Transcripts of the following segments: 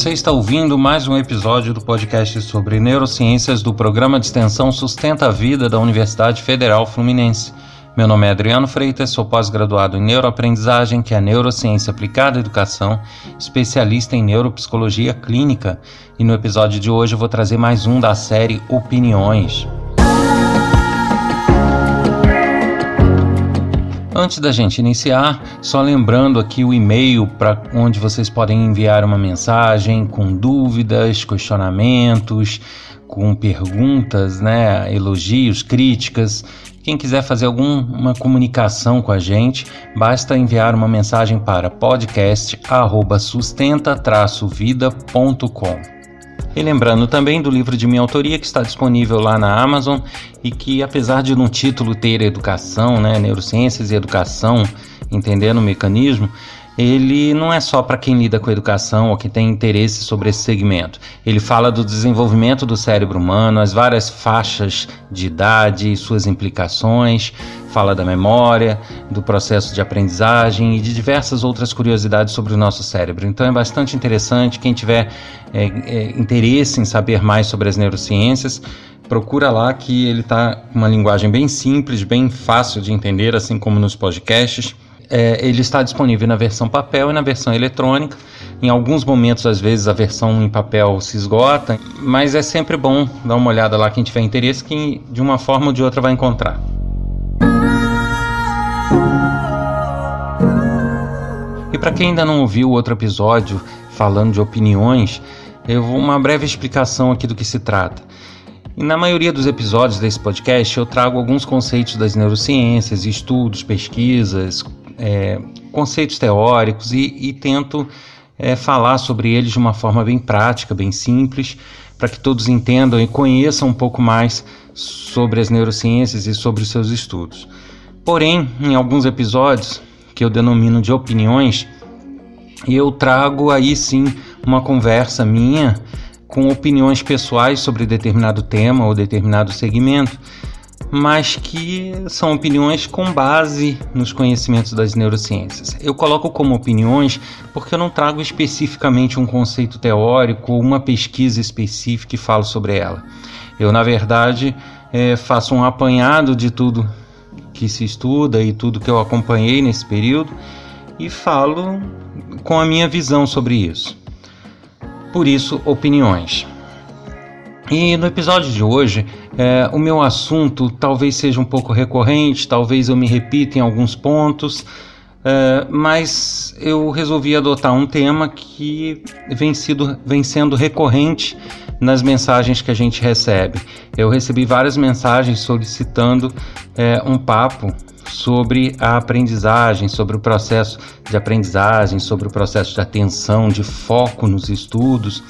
você está ouvindo mais um episódio do podcast sobre neurociências do programa de extensão Sustenta a Vida da Universidade Federal Fluminense. Meu nome é Adriano Freitas, sou pós-graduado em neuroaprendizagem, que é neurociência aplicada à educação, especialista em neuropsicologia clínica, e no episódio de hoje vou trazer mais um da série Opiniões. Antes da gente iniciar, só lembrando aqui o e-mail para onde vocês podem enviar uma mensagem com dúvidas, questionamentos, com perguntas, né, elogios, críticas. Quem quiser fazer alguma comunicação com a gente, basta enviar uma mensagem para podcast@sustenta-vida.com. E lembrando também do livro de minha autoria que está disponível lá na Amazon e que, apesar de no título ter educação, né, neurociências e educação, entendendo o mecanismo, ele não é só para quem lida com educação ou que tem interesse sobre esse segmento. Ele fala do desenvolvimento do cérebro humano, as várias faixas de idade e suas implicações, fala da memória, do processo de aprendizagem e de diversas outras curiosidades sobre o nosso cérebro. Então é bastante interessante. Quem tiver é, é, interesse em saber mais sobre as neurociências, procura lá que ele está com uma linguagem bem simples, bem fácil de entender, assim como nos podcasts. É, ele está disponível na versão papel e na versão eletrônica. Em alguns momentos, às vezes, a versão em papel se esgota, mas é sempre bom dar uma olhada lá quem tiver interesse, que de uma forma ou de outra vai encontrar. E para quem ainda não ouviu outro episódio falando de opiniões, eu vou uma breve explicação aqui do que se trata. E na maioria dos episódios desse podcast eu trago alguns conceitos das neurociências, estudos, pesquisas, é, conceitos teóricos e, e tento é, falar sobre eles de uma forma bem prática, bem simples, para que todos entendam e conheçam um pouco mais sobre as neurociências e sobre os seus estudos. Porém, em alguns episódios, que eu denomino de opiniões, eu trago aí sim uma conversa minha com opiniões pessoais sobre determinado tema ou determinado segmento mas que são opiniões com base nos conhecimentos das neurociências. Eu coloco como opiniões porque eu não trago especificamente um conceito teórico ou uma pesquisa específica e falo sobre ela. Eu, na verdade, é, faço um apanhado de tudo que se estuda e tudo que eu acompanhei nesse período e falo com a minha visão sobre isso. Por isso, opiniões. E no episódio de hoje, é, o meu assunto talvez seja um pouco recorrente, talvez eu me repita em alguns pontos, é, mas eu resolvi adotar um tema que vem, sido, vem sendo recorrente nas mensagens que a gente recebe. Eu recebi várias mensagens solicitando é, um papo sobre a aprendizagem, sobre o processo de aprendizagem, sobre o processo de atenção, de foco nos estudos.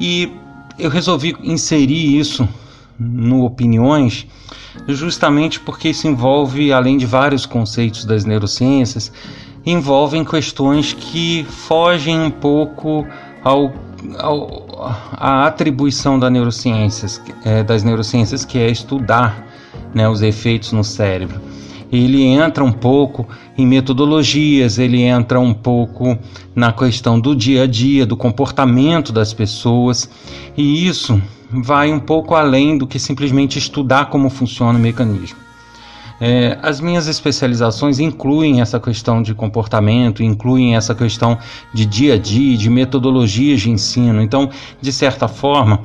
E eu resolvi inserir isso no Opiniões justamente porque isso envolve, além de vários conceitos das neurociências, envolvem questões que fogem um pouco ao, ao à atribuição da neurociências, é, das neurociências, que é estudar né, os efeitos no cérebro. Ele entra um pouco em metodologias, ele entra um pouco na questão do dia a dia, do comportamento das pessoas, e isso vai um pouco além do que simplesmente estudar como funciona o mecanismo. É, as minhas especializações incluem essa questão de comportamento, incluem essa questão de dia a dia, de metodologias de ensino. Então, de certa forma,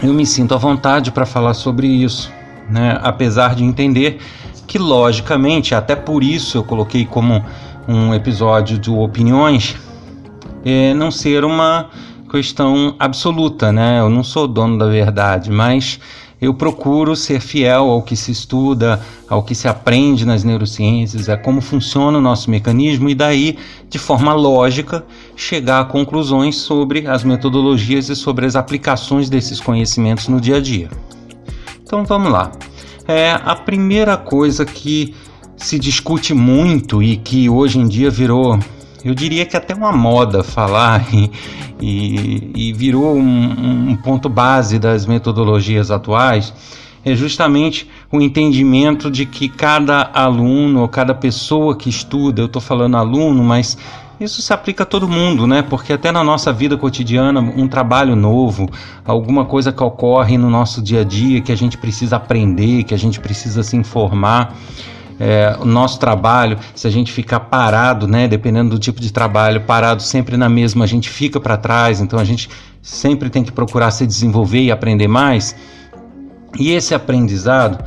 eu me sinto à vontade para falar sobre isso, né? apesar de entender que, logicamente, até por isso eu coloquei como um episódio de opiniões, é, não ser uma questão absoluta, né? Eu não sou dono da verdade, mas eu procuro ser fiel ao que se estuda, ao que se aprende nas neurociências, a como funciona o nosso mecanismo e daí, de forma lógica, chegar a conclusões sobre as metodologias e sobre as aplicações desses conhecimentos no dia a dia. Então vamos lá. É a primeira coisa que se discute muito e que hoje em dia virou eu diria que até uma moda falar e, e, e virou um, um ponto base das metodologias atuais, é justamente o entendimento de que cada aluno ou cada pessoa que estuda, eu estou falando aluno, mas isso se aplica a todo mundo, né? Porque até na nossa vida cotidiana, um trabalho novo, alguma coisa que ocorre no nosso dia a dia que a gente precisa aprender, que a gente precisa se informar. É, o nosso trabalho, se a gente ficar parado, né, dependendo do tipo de trabalho, parado sempre na mesma, a gente fica para trás, então a gente sempre tem que procurar se desenvolver e aprender mais. E esse aprendizado,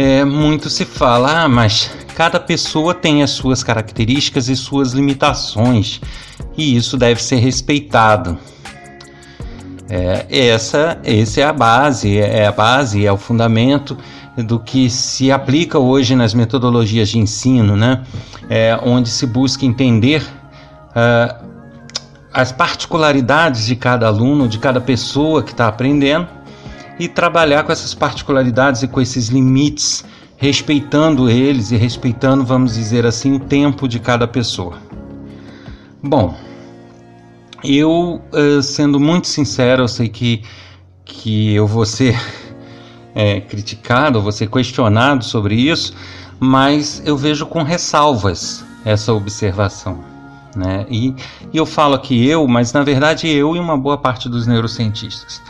é, muito se fala, ah, mas cada pessoa tem as suas características e suas limitações, e isso deve ser respeitado. É, essa, essa é a base, é a base, é o fundamento do que se aplica hoje nas metodologias de ensino, né? É, onde se busca entender uh, as particularidades de cada aluno, de cada pessoa que está aprendendo e trabalhar com essas particularidades e com esses limites, respeitando eles e respeitando, vamos dizer assim, o tempo de cada pessoa. Bom, eu, eh, sendo muito sincero, eu sei que, que eu vou ser é, criticado, vou ser questionado sobre isso, mas eu vejo com ressalvas essa observação. Né? E, e eu falo aqui eu, mas na verdade eu e uma boa parte dos neurocientistas.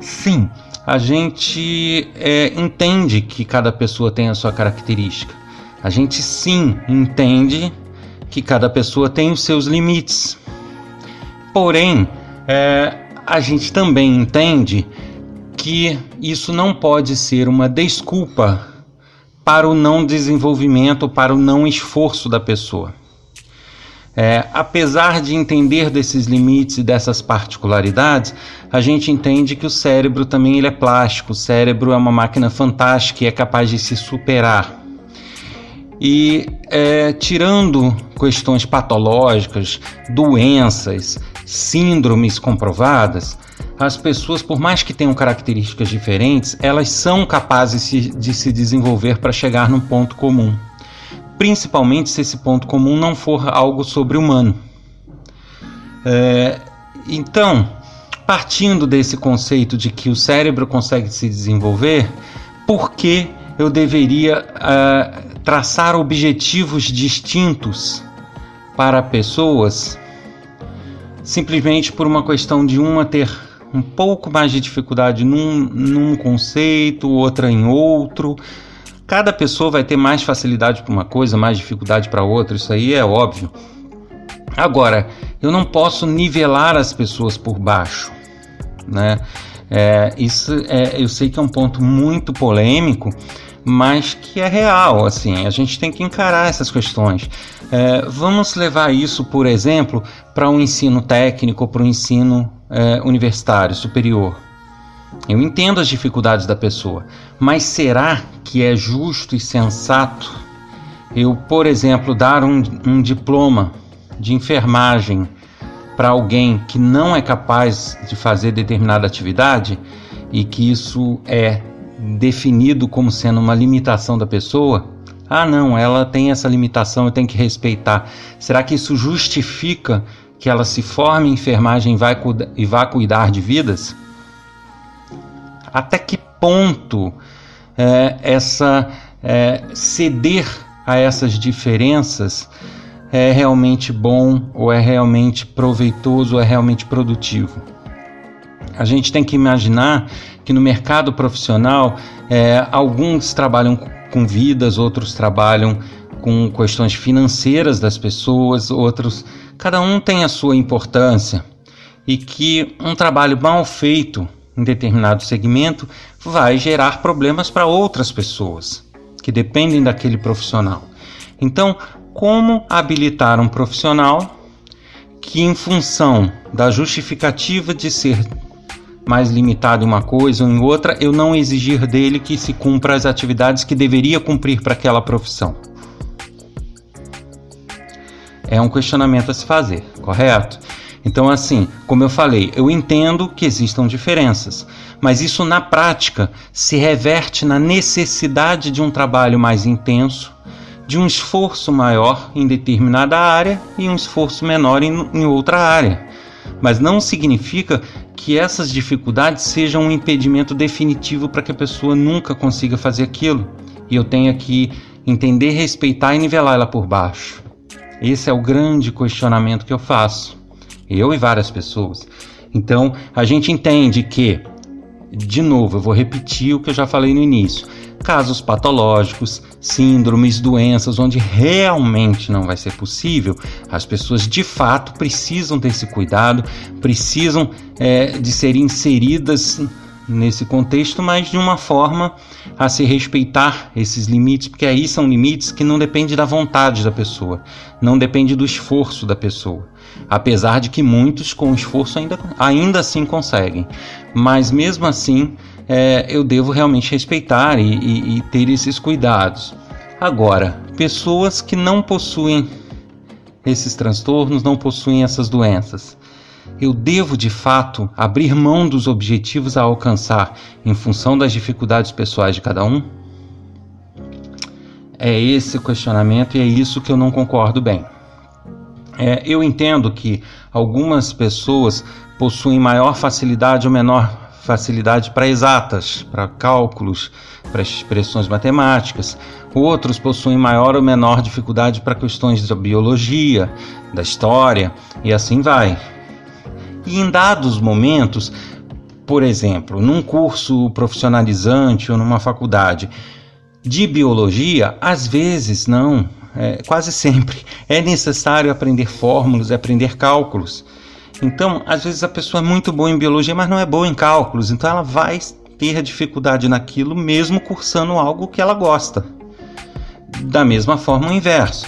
Sim, a gente é, entende que cada pessoa tem a sua característica. A gente sim entende que cada pessoa tem os seus limites. Porém, é, a gente também entende que isso não pode ser uma desculpa para o não desenvolvimento, para o não esforço da pessoa. É, apesar de entender desses limites e dessas particularidades, a gente entende que o cérebro também ele é plástico, o cérebro é uma máquina fantástica e é capaz de se superar. E é, tirando questões patológicas, doenças, síndromes comprovadas, as pessoas, por mais que tenham características diferentes, elas são capazes de se desenvolver para chegar num ponto comum principalmente se esse ponto comum não for algo sobre-humano. É, então, partindo desse conceito de que o cérebro consegue se desenvolver, por que eu deveria uh, traçar objetivos distintos para pessoas simplesmente por uma questão de uma ter um pouco mais de dificuldade num, num conceito, outra em outro, Cada pessoa vai ter mais facilidade para uma coisa, mais dificuldade para outra, isso aí é óbvio. Agora, eu não posso nivelar as pessoas por baixo, né? É, isso é, eu sei que é um ponto muito polêmico, mas que é real. Assim, a gente tem que encarar essas questões. É, vamos levar isso, por exemplo, para um ensino técnico, para um ensino é, universitário superior. Eu entendo as dificuldades da pessoa, mas será que é justo e sensato eu, por exemplo, dar um, um diploma de enfermagem para alguém que não é capaz de fazer determinada atividade e que isso é definido como sendo uma limitação da pessoa? Ah, não, ela tem essa limitação, eu tenho que respeitar. Será que isso justifica que ela se forme em enfermagem e vá cuidar de vidas? até que ponto é, essa é, ceder a essas diferenças é realmente bom ou é realmente proveitoso ou é realmente produtivo. A gente tem que imaginar que no mercado profissional é, alguns trabalham com vidas, outros trabalham com questões financeiras das pessoas, outros, cada um tem a sua importância e que um trabalho mal feito em determinado segmento vai gerar problemas para outras pessoas que dependem daquele profissional. Então, como habilitar um profissional que, em função da justificativa de ser mais limitado em uma coisa ou em outra, eu não exigir dele que se cumpra as atividades que deveria cumprir para aquela profissão? É um questionamento a se fazer, correto? Então, assim, como eu falei, eu entendo que existam diferenças, mas isso na prática se reverte na necessidade de um trabalho mais intenso, de um esforço maior em determinada área e um esforço menor em, em outra área. Mas não significa que essas dificuldades sejam um impedimento definitivo para que a pessoa nunca consiga fazer aquilo. E eu tenho que entender, respeitar e nivelar ela por baixo. Esse é o grande questionamento que eu faço, eu e várias pessoas. Então, a gente entende que, de novo, eu vou repetir o que eu já falei no início: casos patológicos, síndromes, doenças onde realmente não vai ser possível, as pessoas de fato precisam desse cuidado, precisam é, de ser inseridas nesse contexto, mas de uma forma a se respeitar esses limites, porque aí são limites que não dependem da vontade da pessoa, não depende do esforço da pessoa. Apesar de que muitos com esforço ainda, ainda assim conseguem. Mas mesmo assim, é, eu devo realmente respeitar e, e, e ter esses cuidados. Agora, pessoas que não possuem esses transtornos, não possuem essas doenças eu devo de fato abrir mão dos objetivos a alcançar em função das dificuldades pessoais de cada um? É esse o questionamento e é isso que eu não concordo bem. É, eu entendo que algumas pessoas possuem maior facilidade ou menor facilidade para exatas, para cálculos, para expressões matemáticas. Outros possuem maior ou menor dificuldade para questões da biologia, da história e assim vai. E em dados momentos, por exemplo, num curso profissionalizante ou numa faculdade de biologia, às vezes não, é, quase sempre, é necessário aprender fórmulas, aprender cálculos. Então, às vezes a pessoa é muito boa em biologia, mas não é boa em cálculos, então ela vai ter dificuldade naquilo mesmo cursando algo que ela gosta. Da mesma forma, o inverso.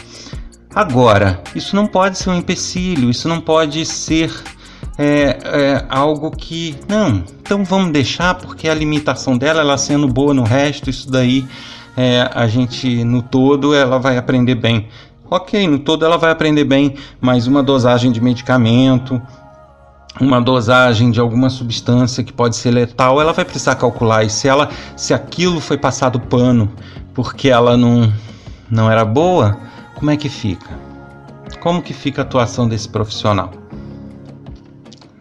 Agora, isso não pode ser um empecilho, isso não pode ser é, é, algo que não, então vamos deixar porque a limitação dela, ela sendo boa no resto, isso daí é, a gente no todo ela vai aprender bem. Ok, no todo ela vai aprender bem, mas uma dosagem de medicamento, uma dosagem de alguma substância que pode ser letal, ela vai precisar calcular. E se ela, se aquilo foi passado pano porque ela não, não era boa, como é que fica? Como que fica a atuação desse profissional?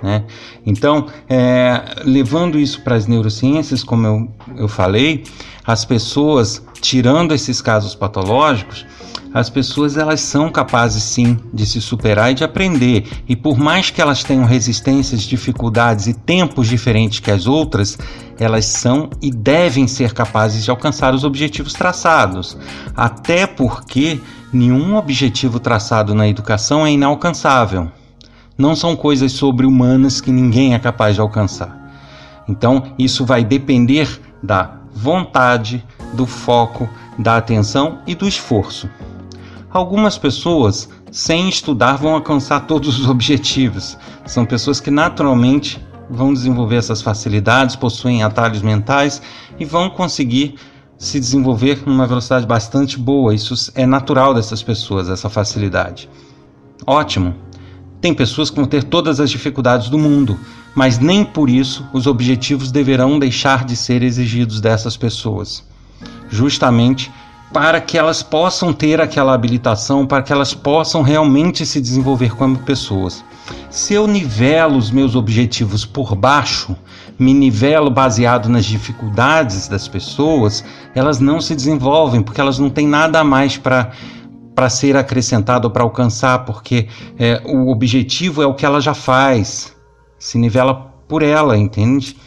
Né? Então, é, levando isso para as neurociências, como eu, eu falei, as pessoas, tirando esses casos patológicos, as pessoas elas são capazes sim de se superar e de aprender. E por mais que elas tenham resistências, dificuldades e tempos diferentes que as outras, elas são e devem ser capazes de alcançar os objetivos traçados. Até porque nenhum objetivo traçado na educação é inalcançável não são coisas sobre-humanas que ninguém é capaz de alcançar. Então, isso vai depender da vontade, do foco, da atenção e do esforço. Algumas pessoas, sem estudar, vão alcançar todos os objetivos. São pessoas que naturalmente vão desenvolver essas facilidades, possuem atalhos mentais e vão conseguir se desenvolver numa velocidade bastante boa. Isso é natural dessas pessoas, essa facilidade. Ótimo. Tem pessoas que vão ter todas as dificuldades do mundo, mas nem por isso os objetivos deverão deixar de ser exigidos dessas pessoas. Justamente para que elas possam ter aquela habilitação, para que elas possam realmente se desenvolver como pessoas. Se eu nivelo os meus objetivos por baixo, me nivelo baseado nas dificuldades das pessoas, elas não se desenvolvem, porque elas não têm nada a mais para para ser acrescentado para alcançar, porque é, o objetivo é o que ela já faz, se nivela por ela, entende?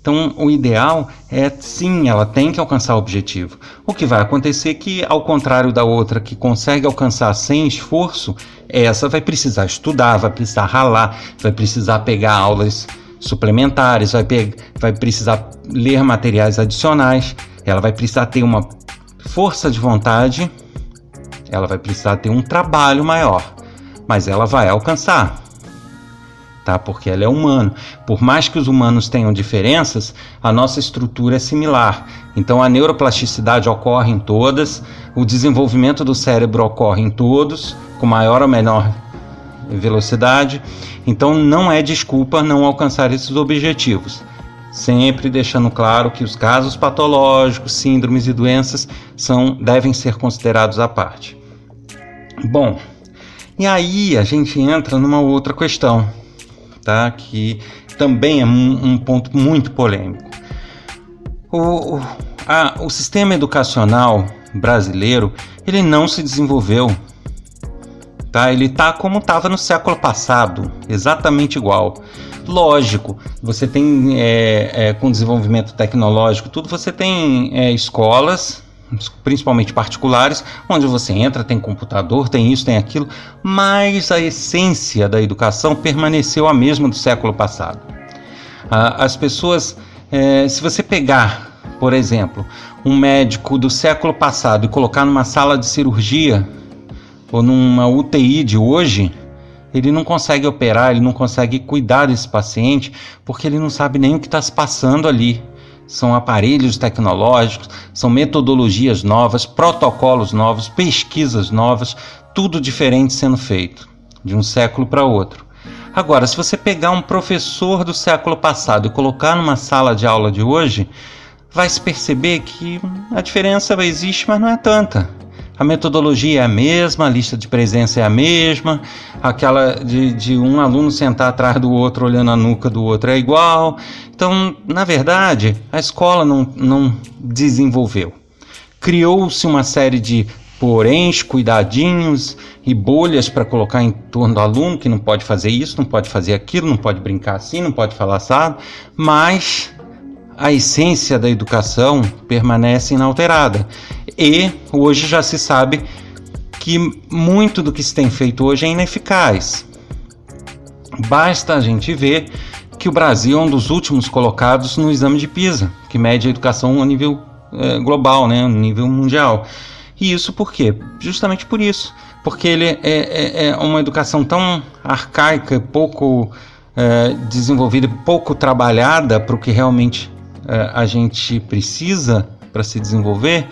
Então, o ideal é sim, ela tem que alcançar o objetivo. O que vai acontecer é que, ao contrário da outra que consegue alcançar sem esforço, essa vai precisar estudar, vai precisar ralar, vai precisar pegar aulas suplementares, vai, vai precisar ler materiais adicionais, ela vai precisar ter uma força de vontade ela vai precisar ter um trabalho maior, mas ela vai alcançar. Tá? Porque ela é humano. Por mais que os humanos tenham diferenças, a nossa estrutura é similar. Então a neuroplasticidade ocorre em todas, o desenvolvimento do cérebro ocorre em todos, com maior ou menor velocidade. Então não é desculpa não alcançar esses objetivos. Sempre deixando claro que os casos patológicos, síndromes e doenças são devem ser considerados à parte. Bom, e aí a gente entra numa outra questão, tá? Que também é um, um ponto muito polêmico. O, a, o sistema educacional brasileiro ele não se desenvolveu tá? Ele tá como estava no século passado, exatamente igual. Lógico, você tem é, é, com desenvolvimento tecnológico, tudo você tem é, escolas, principalmente particulares, onde você entra, tem computador, tem isso, tem aquilo, mas a essência da educação permaneceu a mesma do século passado. As pessoas, é, se você pegar, por exemplo, um médico do século passado e colocar numa sala de cirurgia ou numa UTI de hoje, ele não consegue operar, ele não consegue cuidar desse paciente porque ele não sabe nem o que está se passando ali. São aparelhos tecnológicos, são metodologias novas, protocolos novos, pesquisas novas, tudo diferente sendo feito de um século para outro. Agora, se você pegar um professor do século passado e colocar numa sala de aula de hoje, vai se perceber que a diferença existe, mas não é tanta. A metodologia é a mesma, a lista de presença é a mesma, aquela de, de um aluno sentar atrás do outro olhando a nuca do outro é igual. Então, na verdade, a escola não, não desenvolveu. Criou-se uma série de poréns, cuidadinhos e bolhas para colocar em torno do aluno, que não pode fazer isso, não pode fazer aquilo, não pode brincar assim, não pode falar assado, mas a essência da educação permanece inalterada. E hoje já se sabe que muito do que se tem feito hoje é ineficaz. Basta a gente ver que o Brasil é um dos últimos colocados no exame de PISA, que mede a educação a nível é, global, né, a nível mundial. E isso por quê? Justamente por isso. Porque ele é, é, é uma educação tão arcaica, pouco é, desenvolvida, pouco trabalhada para o que realmente é, a gente precisa para se desenvolver,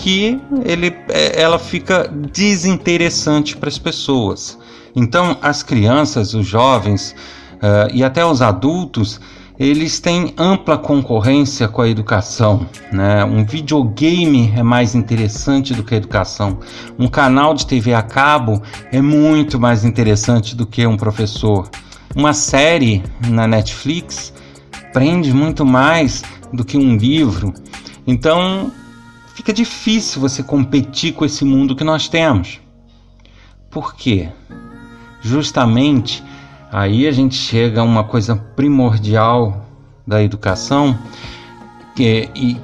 que ele, é, ela fica desinteressante para as pessoas. Então, as crianças, os jovens uh, e até os adultos, eles têm ampla concorrência com a educação. Né? Um videogame é mais interessante do que a educação. Um canal de TV a cabo é muito mais interessante do que um professor. Uma série na Netflix prende muito mais do que um livro. Então fica difícil você competir com esse mundo que nós temos. Por quê? Justamente aí a gente chega a uma coisa primordial da educação, que, e,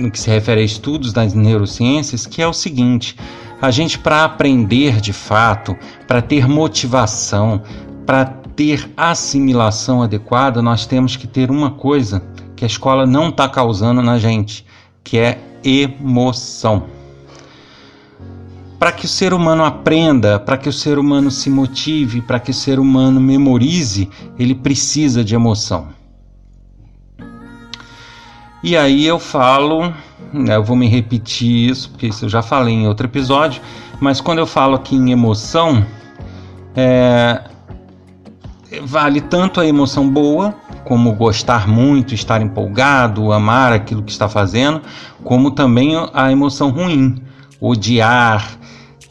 no que se refere a estudos das neurociências, que é o seguinte: a gente, para aprender de fato, para ter motivação, para ter assimilação adequada, nós temos que ter uma coisa que a escola não está causando na gente, que é emoção. Para que o ser humano aprenda, para que o ser humano se motive, para que o ser humano memorize, ele precisa de emoção. E aí eu falo, né, eu vou me repetir isso, porque isso eu já falei em outro episódio, mas quando eu falo aqui em emoção, é, vale tanto a emoção boa, como gostar muito, estar empolgado, amar aquilo que está fazendo, como também a emoção ruim, odiar,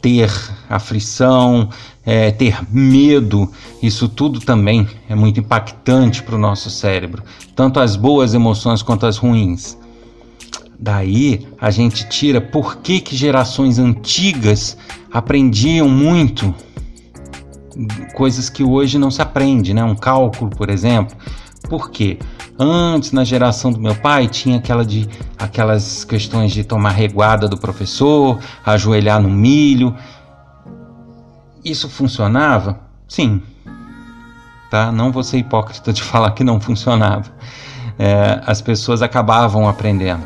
ter aflição, é, ter medo, isso tudo também é muito impactante para o nosso cérebro, tanto as boas emoções quanto as ruins. Daí a gente tira por que, que gerações antigas aprendiam muito coisas que hoje não se aprende, né? Um cálculo, por exemplo. Por quê? Antes, na geração do meu pai, tinha aquela de, aquelas questões de tomar reguada do professor, ajoelhar no milho. Isso funcionava? Sim. Tá? Não vou ser hipócrita de falar que não funcionava. É, as pessoas acabavam aprendendo.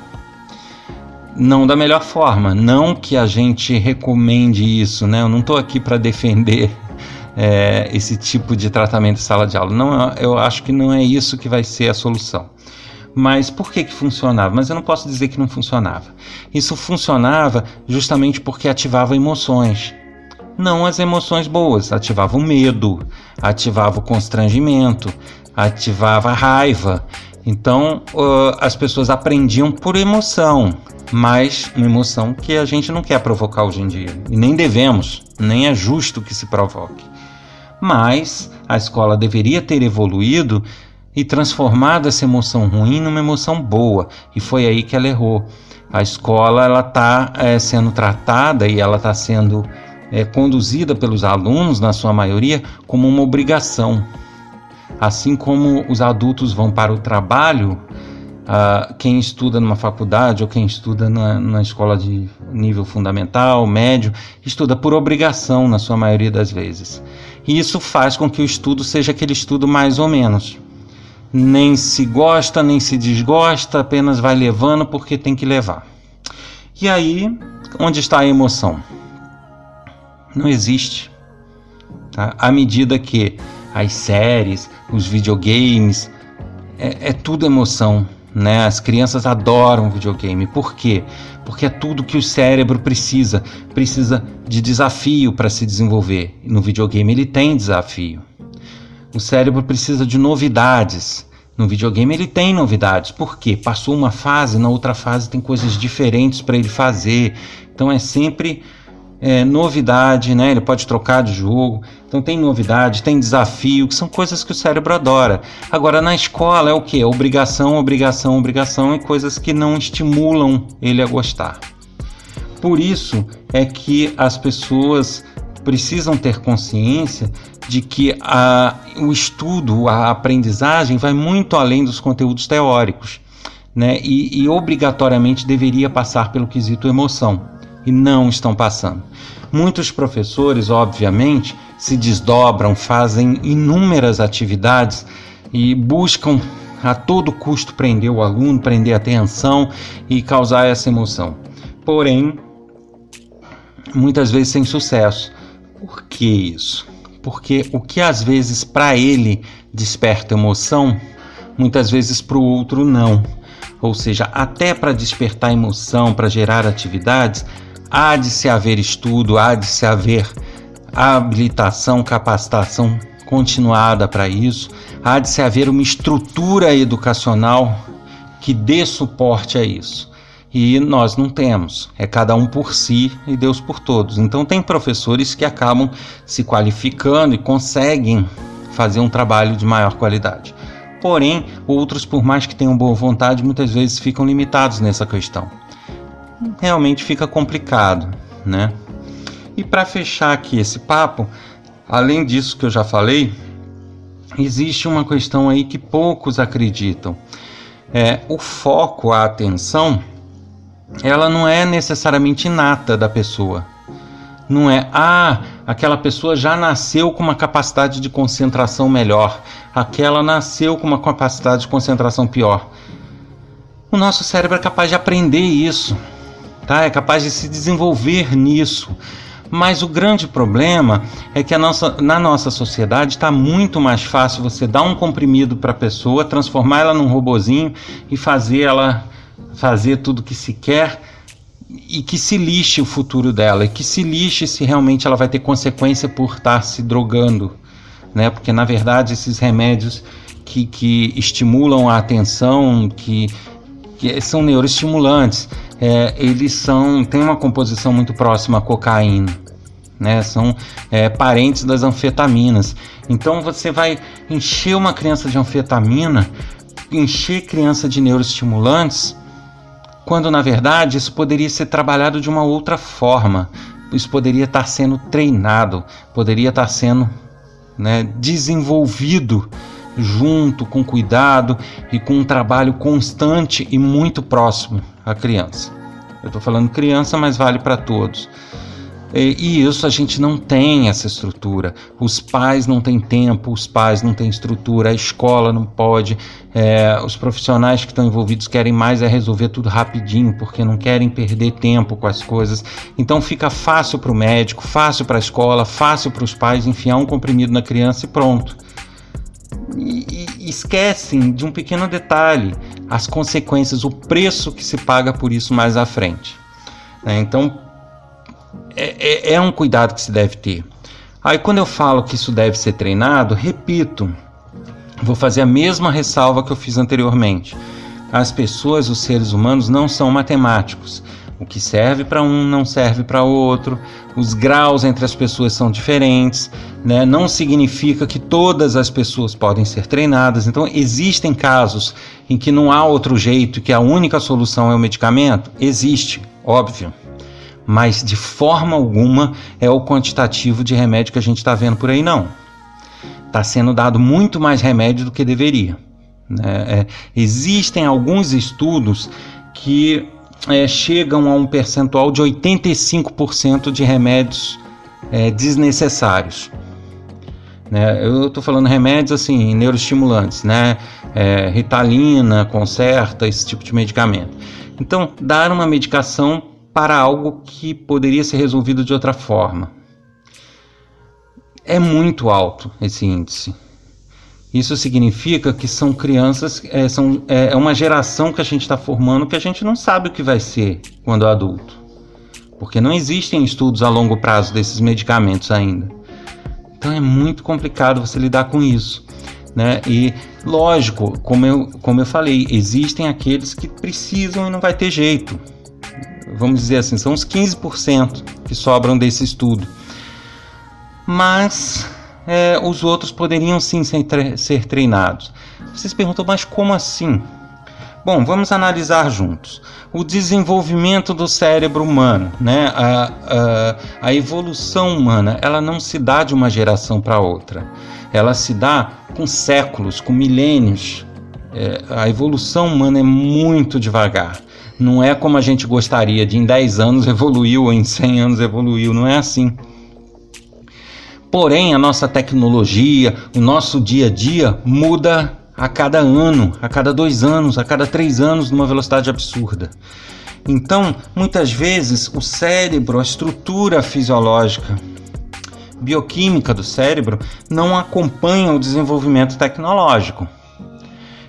Não da melhor forma, não que a gente recomende isso, né? Eu não estou aqui para defender é, esse tipo de tratamento em sala de aula. Não, eu acho que não é isso que vai ser a solução. Mas por que, que funcionava? Mas eu não posso dizer que não funcionava. Isso funcionava justamente porque ativava emoções. Não as emoções boas, ativava o medo, ativava o constrangimento, ativava a raiva. Então uh, as pessoas aprendiam por emoção, mas uma emoção que a gente não quer provocar hoje em dia. E nem devemos, nem é justo que se provoque mas a escola deveria ter evoluído e transformado essa emoção ruim numa emoção boa, e foi aí que ela errou. A escola ela está é, sendo tratada e ela está sendo é conduzida pelos alunos, na sua maioria, como uma obrigação. Assim como os adultos vão para o trabalho, uh, quem estuda numa faculdade ou quem estuda na, na escola de nível fundamental, médio, estuda por obrigação, na sua maioria das vezes. E isso faz com que o estudo seja aquele estudo mais ou menos. Nem se gosta, nem se desgosta, apenas vai levando porque tem que levar. E aí, onde está a emoção? Não existe. Tá? À medida que as séries, os videogames, é, é tudo emoção. Né? As crianças adoram videogame. Por quê? Porque é tudo que o cérebro precisa. Precisa de desafio para se desenvolver. No videogame ele tem desafio. O cérebro precisa de novidades. No videogame ele tem novidades. Por quê? Passou uma fase, na outra fase tem coisas diferentes para ele fazer. Então é sempre é, novidade, né? Ele pode trocar de jogo. Então tem novidade, tem desafio, que são coisas que o cérebro adora. Agora na escola é o que? Obrigação, obrigação, obrigação e coisas que não estimulam ele a gostar. Por isso é que as pessoas precisam ter consciência de que a, o estudo, a aprendizagem vai muito além dos conteúdos teóricos, né? E, e obrigatoriamente deveria passar pelo quesito emoção e não estão passando. Muitos professores, obviamente, se desdobram, fazem inúmeras atividades e buscam a todo custo prender o aluno, prender a atenção e causar essa emoção. Porém, muitas vezes sem sucesso. Por que isso? Porque o que às vezes para ele desperta emoção, muitas vezes para o outro não. Ou seja, até para despertar emoção, para gerar atividades, há de se haver estudo, há de se haver habilitação, capacitação continuada para isso, há de se haver uma estrutura educacional que dê suporte a isso. E nós não temos, é cada um por si e Deus por todos. Então, tem professores que acabam se qualificando e conseguem fazer um trabalho de maior qualidade. Porém, outros, por mais que tenham boa vontade, muitas vezes ficam limitados nessa questão realmente fica complicado, né? E para fechar aqui esse papo, além disso que eu já falei, existe uma questão aí que poucos acreditam. É, o foco, a atenção, ela não é necessariamente inata da pessoa. Não é, ah, aquela pessoa já nasceu com uma capacidade de concentração melhor, aquela nasceu com uma capacidade de concentração pior. O nosso cérebro é capaz de aprender isso tá? É capaz de se desenvolver nisso. Mas o grande problema é que nossa, na nossa sociedade está muito mais fácil você dar um comprimido para a pessoa, transformar ela num robozinho e fazer ela fazer tudo que se quer e que se lixe o futuro dela, e que se lixe se realmente ela vai ter consequência por estar se drogando, né? Porque na verdade esses remédios que, que estimulam a atenção, que, que são neuroestimulantes, é, eles são têm uma composição muito próxima à cocaína. Né, são é, parentes das anfetaminas. Então você vai encher uma criança de anfetamina, encher criança de neuroestimulantes, quando na verdade isso poderia ser trabalhado de uma outra forma. Isso poderia estar sendo treinado, poderia estar sendo né, desenvolvido junto, com cuidado e com um trabalho constante e muito próximo à criança. Eu estou falando criança, mas vale para todos. E isso a gente não tem essa estrutura. Os pais não têm tempo, os pais não têm estrutura, a escola não pode, é, os profissionais que estão envolvidos querem mais é resolver tudo rapidinho, porque não querem perder tempo com as coisas. Então fica fácil para o médico, fácil para a escola, fácil para os pais enfiar um comprimido na criança e pronto e, e esquecem de um pequeno detalhe: as consequências, o preço que se paga por isso mais à frente. Né? Então, é, é, é um cuidado que se deve ter. Aí, quando eu falo que isso deve ser treinado, repito, vou fazer a mesma ressalva que eu fiz anteriormente. As pessoas, os seres humanos, não são matemáticos. O que serve para um não serve para outro. Os graus entre as pessoas são diferentes, né? Não significa que todas as pessoas podem ser treinadas. Então, existem casos em que não há outro jeito, que a única solução é o medicamento? Existe, óbvio. mas de forma alguma é o quantitativo de remédio que a gente está vendo por aí, não. Está sendo dado muito mais remédio do que deveria. Né? É, existem alguns estudos que é, chegam a um percentual de 85% de remédios é, desnecessários. Né? Eu estou falando remédios assim, neuroestimulantes, né? É, Ritalina, Concerta, esse tipo de medicamento. Então, dar uma medicação para algo que poderia ser resolvido de outra forma. É muito alto esse índice. Isso significa que são crianças, é, são, é, é uma geração que a gente está formando que a gente não sabe o que vai ser quando adulto. Porque não existem estudos a longo prazo desses medicamentos ainda. Então é muito complicado você lidar com isso. Né? E lógico, como eu, como eu falei, existem aqueles que precisam e não vai ter jeito. Vamos dizer assim, são os 15% que sobram desse estudo. Mas é, os outros poderiam sim ser, ser treinados. Vocês perguntam, mas como assim? Bom, vamos analisar juntos. O desenvolvimento do cérebro humano, né? a, a, a evolução humana, ela não se dá de uma geração para outra ela se dá com séculos, com milênios. É, a evolução humana é muito devagar. Não é como a gente gostaria de em 10 anos evoluiu ou em 100 anos evoluiu, não é assim. Porém, a nossa tecnologia, o nosso dia a dia muda a cada ano, a cada dois anos, a cada três anos, numa velocidade absurda. Então, muitas vezes, o cérebro, a estrutura fisiológica bioquímica do cérebro não acompanha o desenvolvimento tecnológico.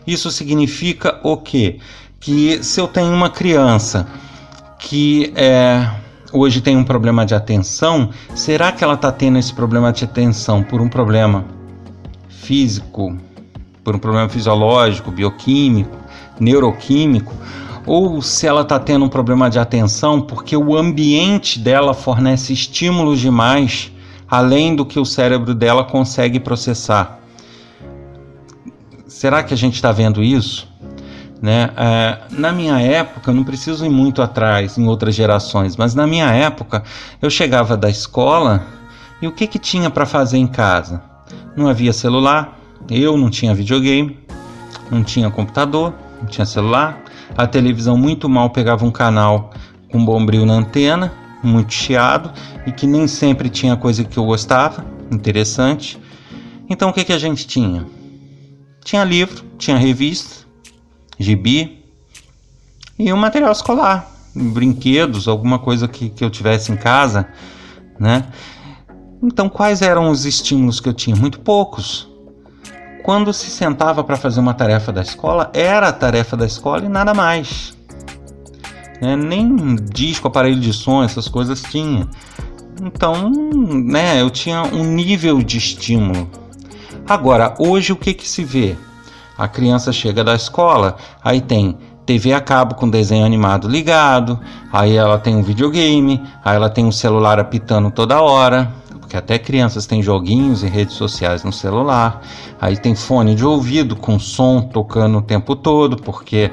Isso significa o quê? Que se eu tenho uma criança que é, hoje tem um problema de atenção, será que ela está tendo esse problema de atenção por um problema físico, por um problema fisiológico, bioquímico, neuroquímico? Ou se ela está tendo um problema de atenção porque o ambiente dela fornece estímulos demais além do que o cérebro dela consegue processar. Será que a gente está vendo isso? Né? É, na minha época, não preciso ir muito atrás, em outras gerações, mas na minha época eu chegava da escola e o que, que tinha para fazer em casa? Não havia celular, eu não tinha videogame, não tinha computador, não tinha celular, a televisão muito mal pegava um canal com bombril na antena muito chiado e que nem sempre tinha coisa que eu gostava, interessante. Então o que, que a gente tinha? Tinha livro, tinha revista, gibi e um material escolar, brinquedos, alguma coisa que, que eu tivesse em casa, né? Então quais eram os estímulos que eu tinha? Muito poucos. Quando se sentava para fazer uma tarefa da escola, era a tarefa da escola e nada mais. Né? Nem disco, aparelho de som, essas coisas tinha. Então, né, eu tinha um nível de estímulo. Agora, hoje o que que se vê? A criança chega da escola, aí tem TV a cabo com desenho animado ligado, aí ela tem um videogame, aí ela tem um celular apitando toda hora, porque até crianças têm joguinhos e redes sociais no celular, aí tem fone de ouvido com som tocando o tempo todo, porque,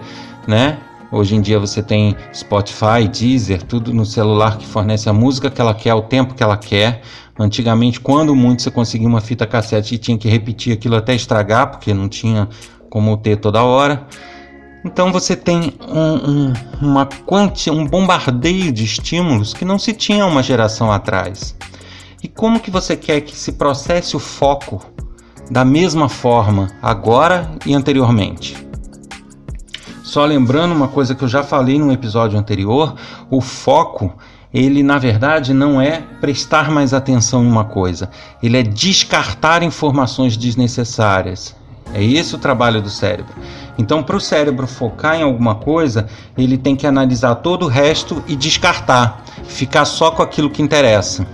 né, Hoje em dia você tem Spotify, Deezer, tudo no celular que fornece a música que ela quer, o tempo que ela quer. Antigamente, quando muito você conseguia uma fita cassete e tinha que repetir aquilo até estragar, porque não tinha como ter toda hora. Então você tem um, um, uma quantia, um bombardeio de estímulos que não se tinha uma geração atrás. E como que você quer que se processe o foco da mesma forma agora e anteriormente? Só lembrando uma coisa que eu já falei no episódio anterior, o foco, ele na verdade não é prestar mais atenção em uma coisa, ele é descartar informações desnecessárias. É esse o trabalho do cérebro. Então, para o cérebro focar em alguma coisa, ele tem que analisar todo o resto e descartar, ficar só com aquilo que interessa.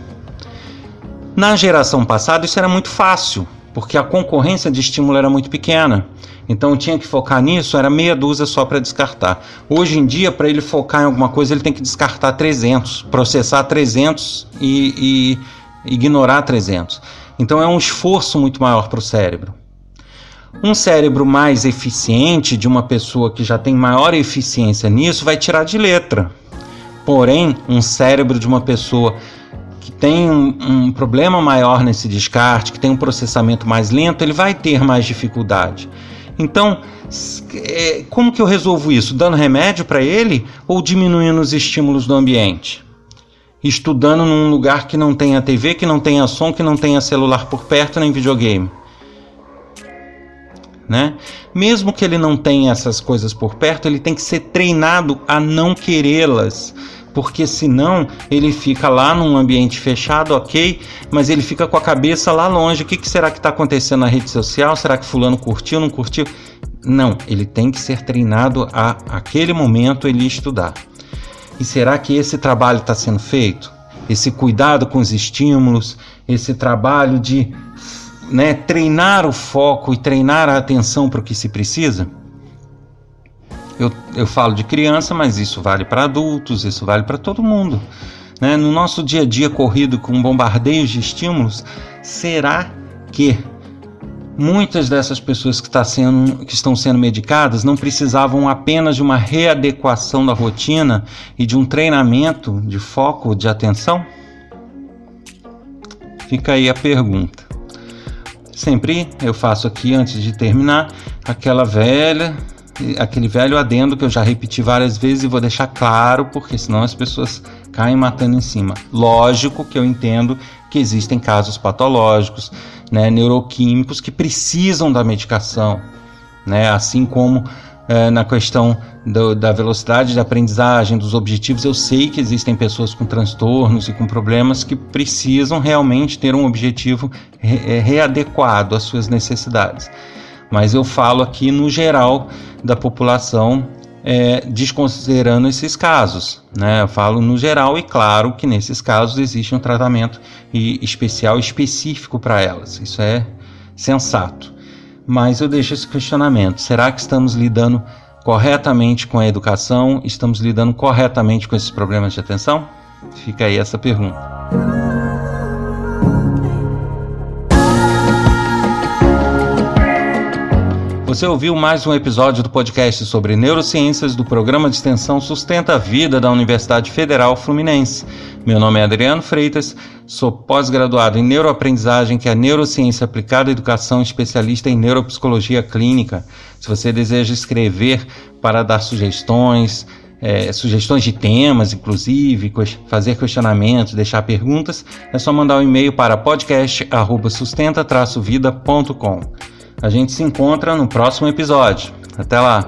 Na geração passada, isso era muito fácil, porque a concorrência de estímulo era muito pequena. Então tinha que focar nisso, era meia dúzia só para descartar. Hoje em dia, para ele focar em alguma coisa, ele tem que descartar 300, processar 300 e, e ignorar 300. Então é um esforço muito maior para o cérebro. Um cérebro mais eficiente, de uma pessoa que já tem maior eficiência nisso, vai tirar de letra. Porém, um cérebro de uma pessoa que tem um, um, problema maior nesse descarte, que tem um processamento mais lento, ele vai ter mais dificuldade. Então, é, como que eu resolvo isso? Dando remédio para ele ou diminuindo os estímulos do ambiente? Estudando num lugar que não tenha TV, que não tenha som, que não tenha celular por perto, nem videogame. Né? Mesmo que ele não tenha essas coisas por perto, ele tem que ser treinado a não querê-las, porque senão ele fica lá num ambiente fechado, ok, mas ele fica com a cabeça lá longe. O que, que será que está acontecendo na rede social? Será que fulano curtiu, não curtiu? Não, ele tem que ser treinado a aquele momento ele estudar. E será que esse trabalho está sendo feito? Esse cuidado com os estímulos, esse trabalho de né, treinar o foco e treinar a atenção para o que se precisa? Eu, eu falo de criança, mas isso vale para adultos, isso vale para todo mundo. Né? No nosso dia a dia corrido com bombardeios de estímulos, será que muitas dessas pessoas que, tá sendo, que estão sendo medicadas não precisavam apenas de uma readequação da rotina e de um treinamento de foco, de atenção? Fica aí a pergunta. Sempre eu faço aqui, antes de terminar, aquela velha, aquele velho adendo que eu já repeti várias vezes e vou deixar claro, porque senão as pessoas caem matando em cima. Lógico que eu entendo que existem casos patológicos, né, neuroquímicos que precisam da medicação, né, assim como é, na questão do, da velocidade de aprendizagem, dos objetivos, eu sei que existem pessoas com transtornos e com problemas que precisam realmente ter um objetivo re é, readequado às suas necessidades. Mas eu falo aqui no geral da população, é, desconsiderando esses casos. Né? Eu falo no geral e claro que nesses casos existe um tratamento especial específico para elas. Isso é sensato. Mas eu deixo esse questionamento: será que estamos lidando corretamente com a educação? Estamos lidando corretamente com esses problemas de atenção? Fica aí essa pergunta. Você ouviu mais um episódio do podcast sobre neurociências do programa de extensão Sustenta a Vida da Universidade Federal Fluminense. Meu nome é Adriano Freitas, sou pós-graduado em neuroaprendizagem, que é neurociência aplicada à educação, especialista em neuropsicologia clínica. Se você deseja escrever para dar sugestões, é, sugestões de temas, inclusive, fazer questionamentos, deixar perguntas, é só mandar um e-mail para podcast@sustenta-vida.com. A gente se encontra no próximo episódio. Até lá!